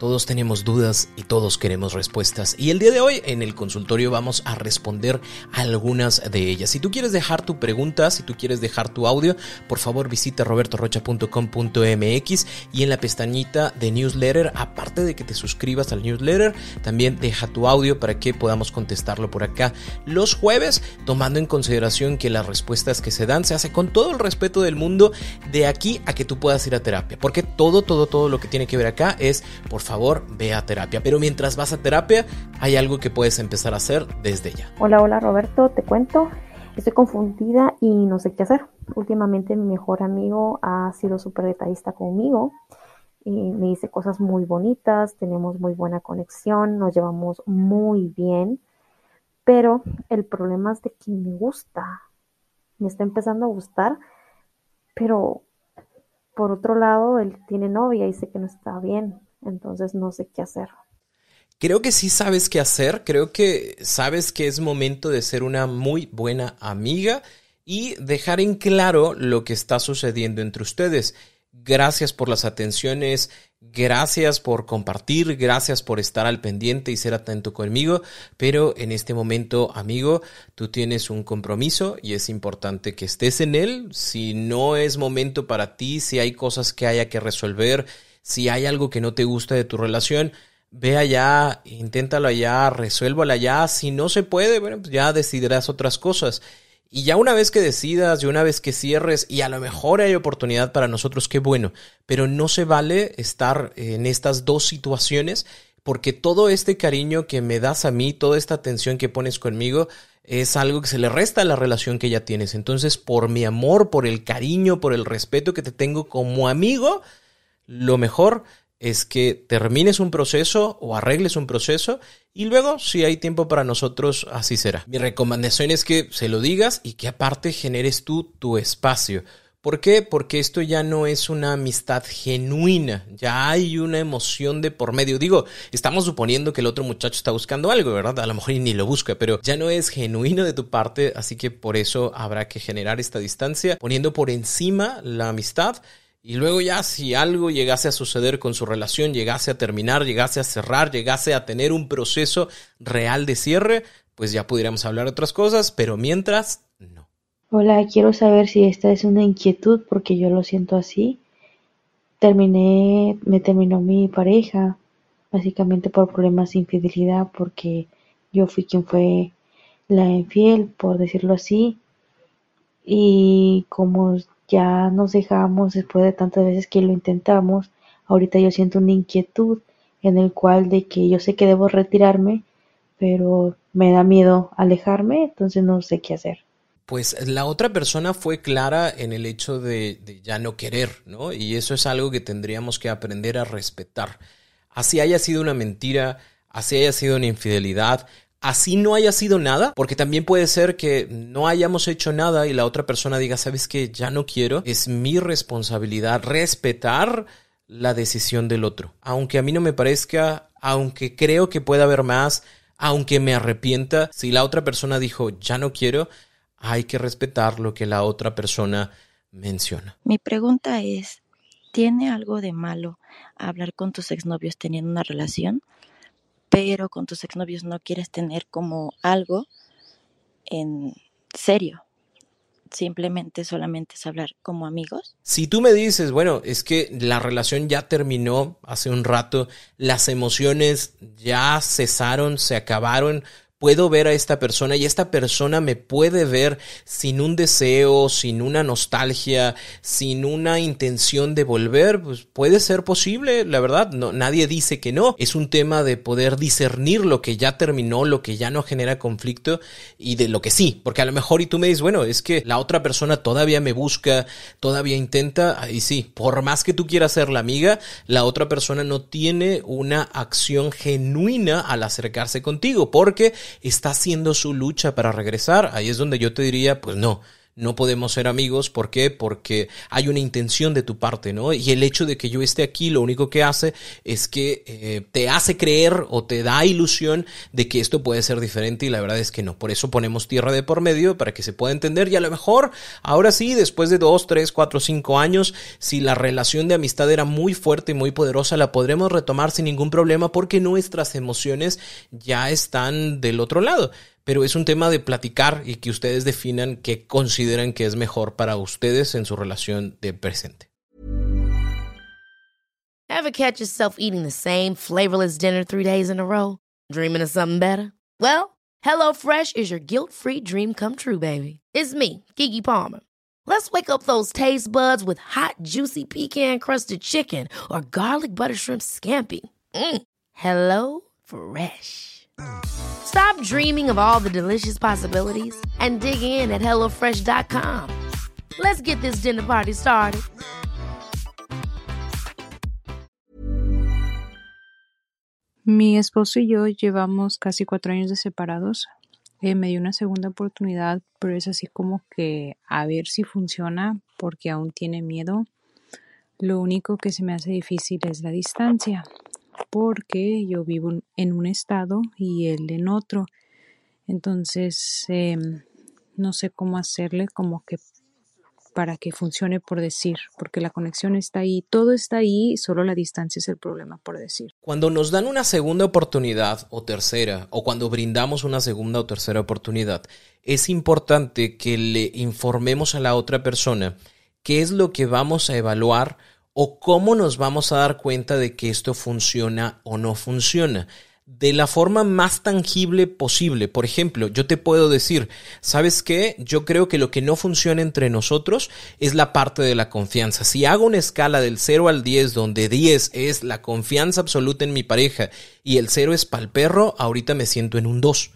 Todos tenemos dudas y todos queremos respuestas. Y el día de hoy en el consultorio vamos a responder algunas de ellas. Si tú quieres dejar tu pregunta, si tú quieres dejar tu audio, por favor visita robertorocha.com.mx y en la pestañita de newsletter, aparte de que te suscribas al newsletter, también deja tu audio para que podamos contestarlo por acá los jueves, tomando en consideración que las respuestas que se dan se hace con todo el respeto del mundo de aquí a que tú puedas ir a terapia. Porque todo, todo, todo lo que tiene que ver acá es, por favor, ve a terapia. Pero mientras vas a terapia, hay algo que puedes empezar a hacer desde ya. Hola, hola Roberto, te cuento. Estoy confundida y no sé qué hacer. Últimamente mi mejor amigo ha sido súper detallista conmigo. Y me dice cosas muy bonitas, tenemos muy buena conexión, nos llevamos muy bien. Pero el problema es de que me gusta. Me está empezando a gustar, pero por otro lado, él tiene novia y sé que no está bien entonces no sé qué hacer. Creo que sí sabes qué hacer, creo que sabes que es momento de ser una muy buena amiga y dejar en claro lo que está sucediendo entre ustedes. Gracias por las atenciones, gracias por compartir, gracias por estar al pendiente y ser atento conmigo, pero en este momento, amigo, tú tienes un compromiso y es importante que estés en él. Si no es momento para ti, si hay cosas que haya que resolver, si hay algo que no te gusta de tu relación, ve allá, inténtalo allá, resuélvalo allá. Si no se puede, bueno, pues ya decidirás otras cosas. Y ya una vez que decidas y una vez que cierres, y a lo mejor hay oportunidad para nosotros, qué bueno, pero no se vale estar en estas dos situaciones porque todo este cariño que me das a mí, toda esta atención que pones conmigo, es algo que se le resta a la relación que ya tienes. Entonces, por mi amor, por el cariño, por el respeto que te tengo como amigo, lo mejor es que termines un proceso o arregles un proceso y luego si hay tiempo para nosotros así será. Mi recomendación es que se lo digas y que aparte generes tú tu espacio. ¿Por qué? Porque esto ya no es una amistad genuina, ya hay una emoción de por medio. Digo, estamos suponiendo que el otro muchacho está buscando algo, ¿verdad? A lo mejor ni lo busca, pero ya no es genuino de tu parte, así que por eso habrá que generar esta distancia, poniendo por encima la amistad y luego ya si algo llegase a suceder con su relación, llegase a terminar, llegase a cerrar, llegase a tener un proceso real de cierre, pues ya pudiéramos hablar otras cosas, pero mientras, no. Hola, quiero saber si esta es una inquietud porque yo lo siento así. Terminé, me terminó mi pareja, básicamente por problemas de infidelidad, porque yo fui quien fue la infiel, por decirlo así. Y como ya nos dejamos después de tantas veces que lo intentamos. Ahorita yo siento una inquietud en el cual de que yo sé que debo retirarme, pero me da miedo alejarme, entonces no sé qué hacer. Pues la otra persona fue clara en el hecho de, de ya no querer, ¿no? Y eso es algo que tendríamos que aprender a respetar. Así haya sido una mentira, así haya sido una infidelidad, así no haya sido nada, porque también puede ser que no hayamos hecho nada y la otra persona diga, sabes que ya no quiero, es mi responsabilidad respetar la decisión del otro. Aunque a mí no me parezca, aunque creo que pueda haber más, aunque me arrepienta, si la otra persona dijo, ya no quiero, hay que respetar lo que la otra persona menciona. Mi pregunta es, ¿tiene algo de malo hablar con tus exnovios teniendo una relación? Pero con tus exnovios no quieres tener como algo en serio. Simplemente solamente es hablar como amigos. Si tú me dices, bueno, es que la relación ya terminó hace un rato, las emociones ya cesaron, se acabaron, puedo ver a esta persona y esta persona me puede ver sin un deseo, sin una nostalgia, sin una intención de volver, pues puede ser posible, la verdad, nadie dice que no. Es un tema de poder discernir lo que ya terminó, lo que ya no genera conflicto y de lo que sí, porque a lo mejor y tú me dices, bueno, es que la otra persona todavía me busca, todavía intenta, y sí, por más que tú quieras ser la amiga, la otra persona no tiene una acción genuina al acercarse contigo, porque está haciendo su lucha para regresar. Ahí es donde yo te diría, pues no, no podemos ser amigos. ¿Por qué? Porque hay una intención de tu parte, ¿no? Y el hecho de que yo esté aquí lo único que hace es que eh, te hace creer o te da ilusión de que esto puede ser diferente y la verdad es que no. Por eso ponemos tierra de por medio para que se pueda entender y a lo mejor ahora sí, después de dos, tres, cuatro, cinco años, si la relación de amistad era muy fuerte y muy poderosa, la podremos retomar sin ningún problema porque nuestras emociones ya están del otro lado pero es un tema de platicar y que ustedes definan qué consideran que es mejor para ustedes en su relación de presente. Ever catch yourself eating the same flavorless dinner three days in a row? Dreaming of something better? Well, HelloFresh is your guilt-free dream come true, baby. It's me, Kiki Palmer. Let's wake up those taste buds with hot, juicy pecan-crusted chicken or garlic butter shrimp scampi. Mm. Hello Fresh. Stop dreaming of all the delicious possibilities and dig in at HelloFresh.com. Let's get this dinner party started. Mi esposo y yo llevamos casi cuatro años de separados. Eh, me dio una segunda oportunidad, pero es así como que a ver si funciona porque aún tiene miedo. Lo único que se me hace difícil es la distancia porque yo vivo en un estado y él en otro. Entonces, em, no sé cómo hacerle como que para que funcione por decir, porque la conexión está ahí, todo está ahí, solo la distancia es el problema por decir. Cuando nos dan una segunda oportunidad o tercera, o cuando brindamos una segunda o tercera oportunidad, es importante que le informemos a la otra persona qué es lo que vamos a evaluar o cómo nos vamos a dar cuenta de que esto funciona o no funciona de la forma más tangible posible. Por ejemplo, yo te puedo decir, ¿sabes qué? Yo creo que lo que no funciona entre nosotros es la parte de la confianza. Si hago una escala del 0 al 10, donde 10 es la confianza absoluta en mi pareja y el 0 es pal perro, ahorita me siento en un 2.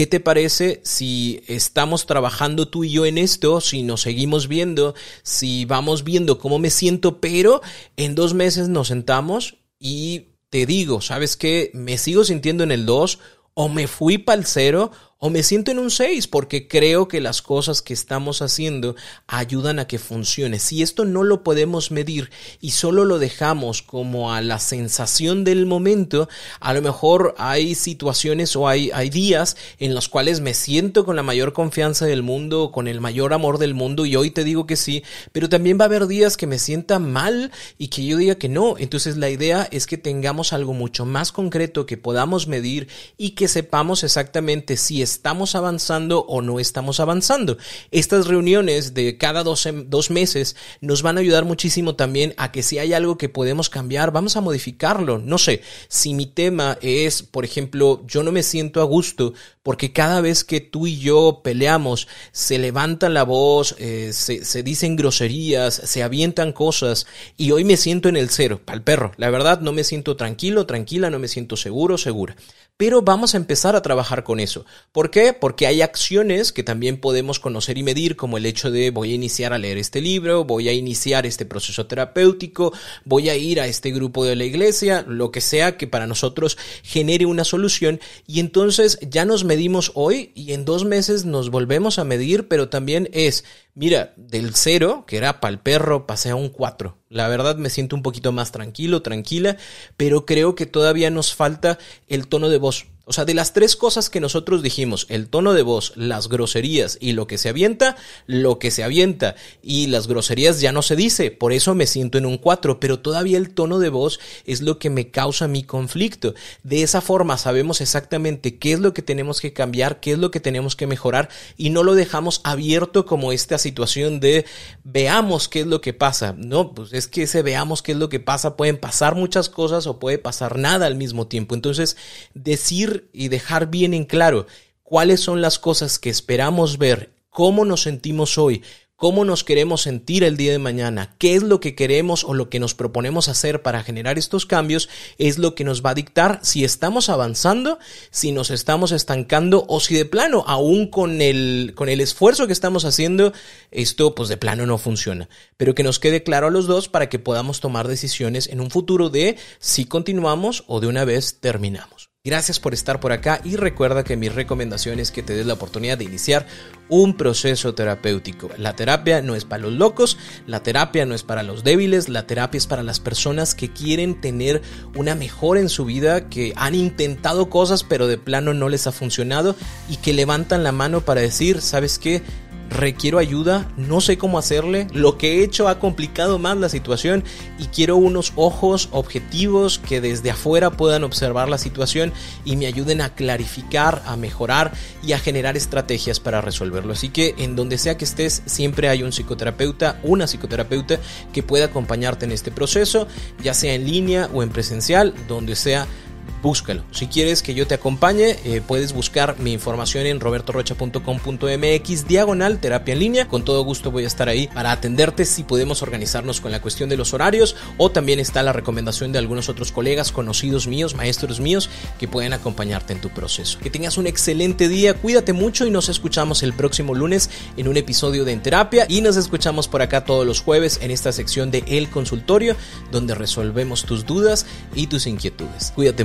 ¿Qué te parece si estamos trabajando tú y yo en esto, si nos seguimos viendo, si vamos viendo cómo me siento, pero en dos meses nos sentamos y te digo, ¿sabes qué? Me sigo sintiendo en el 2 o me fui para el 0 o me siento en un 6 porque creo que las cosas que estamos haciendo ayudan a que funcione. Si esto no lo podemos medir y solo lo dejamos como a la sensación del momento, a lo mejor hay situaciones o hay, hay días en los cuales me siento con la mayor confianza del mundo, con el mayor amor del mundo y hoy te digo que sí, pero también va a haber días que me sienta mal y que yo diga que no. Entonces la idea es que tengamos algo mucho más concreto que podamos medir y que sepamos exactamente si es estamos avanzando o no estamos avanzando. Estas reuniones de cada dos, dos meses nos van a ayudar muchísimo también a que si hay algo que podemos cambiar, vamos a modificarlo. No sé, si mi tema es, por ejemplo, yo no me siento a gusto porque cada vez que tú y yo peleamos, se levanta la voz, eh, se, se, dicen groserías, se avientan cosas, y hoy me siento en el cero, pa'l perro. La verdad, no me siento tranquilo, tranquila, no me siento seguro, segura. Pero vamos a empezar a trabajar con eso. ¿Por qué? Porque hay acciones que también podemos conocer y medir, como el hecho de voy a iniciar a leer este libro, voy a iniciar este proceso terapéutico, voy a ir a este grupo de la iglesia, lo que sea que para nosotros genere una solución, y entonces ya nos medimos hoy y en dos meses nos volvemos a medir, pero también es, mira, del cero, que era para el perro, pasé a un cuatro. La verdad me siento un poquito más tranquilo, tranquila, pero creo que todavía nos falta el tono de voz. O sea, de las tres cosas que nosotros dijimos, el tono de voz, las groserías y lo que se avienta, lo que se avienta y las groserías ya no se dice, por eso me siento en un 4, pero todavía el tono de voz es lo que me causa mi conflicto. De esa forma sabemos exactamente qué es lo que tenemos que cambiar, qué es lo que tenemos que mejorar y no lo dejamos abierto como este situación de veamos qué es lo que pasa. No, pues es que ese veamos qué es lo que pasa, pueden pasar muchas cosas o puede pasar nada al mismo tiempo. Entonces, decir y dejar bien en claro cuáles son las cosas que esperamos ver, cómo nos sentimos hoy, cómo nos queremos sentir el día de mañana, qué es lo que queremos o lo que nos proponemos hacer para generar estos cambios, es lo que nos va a dictar si estamos avanzando, si nos estamos estancando o si de plano, aún con el, con el esfuerzo que estamos haciendo, esto pues de plano no funciona. Pero que nos quede claro a los dos para que podamos tomar decisiones en un futuro de si continuamos o de una vez terminamos. Gracias por estar por acá y recuerda que mi recomendación es que te des la oportunidad de iniciar un proceso terapéutico. La terapia no es para los locos, la terapia no es para los débiles, la terapia es para las personas que quieren tener una mejora en su vida, que han intentado cosas pero de plano no les ha funcionado y que levantan la mano para decir, ¿sabes qué? Requiero ayuda, no sé cómo hacerle, lo que he hecho ha complicado más la situación y quiero unos ojos objetivos que desde afuera puedan observar la situación y me ayuden a clarificar, a mejorar y a generar estrategias para resolverlo. Así que en donde sea que estés, siempre hay un psicoterapeuta, una psicoterapeuta que pueda acompañarte en este proceso, ya sea en línea o en presencial, donde sea búscalo. Si quieres que yo te acompañe, eh, puedes buscar mi información en robertorocha.com.mx diagonal terapia en línea. Con todo gusto voy a estar ahí para atenderte si podemos organizarnos con la cuestión de los horarios o también está la recomendación de algunos otros colegas conocidos míos, maestros míos, que pueden acompañarte en tu proceso. Que tengas un excelente día, cuídate mucho y nos escuchamos el próximo lunes en un episodio de En Terapia y nos escuchamos por acá todos los jueves en esta sección de El Consultorio donde resolvemos tus dudas y tus inquietudes. Cuídate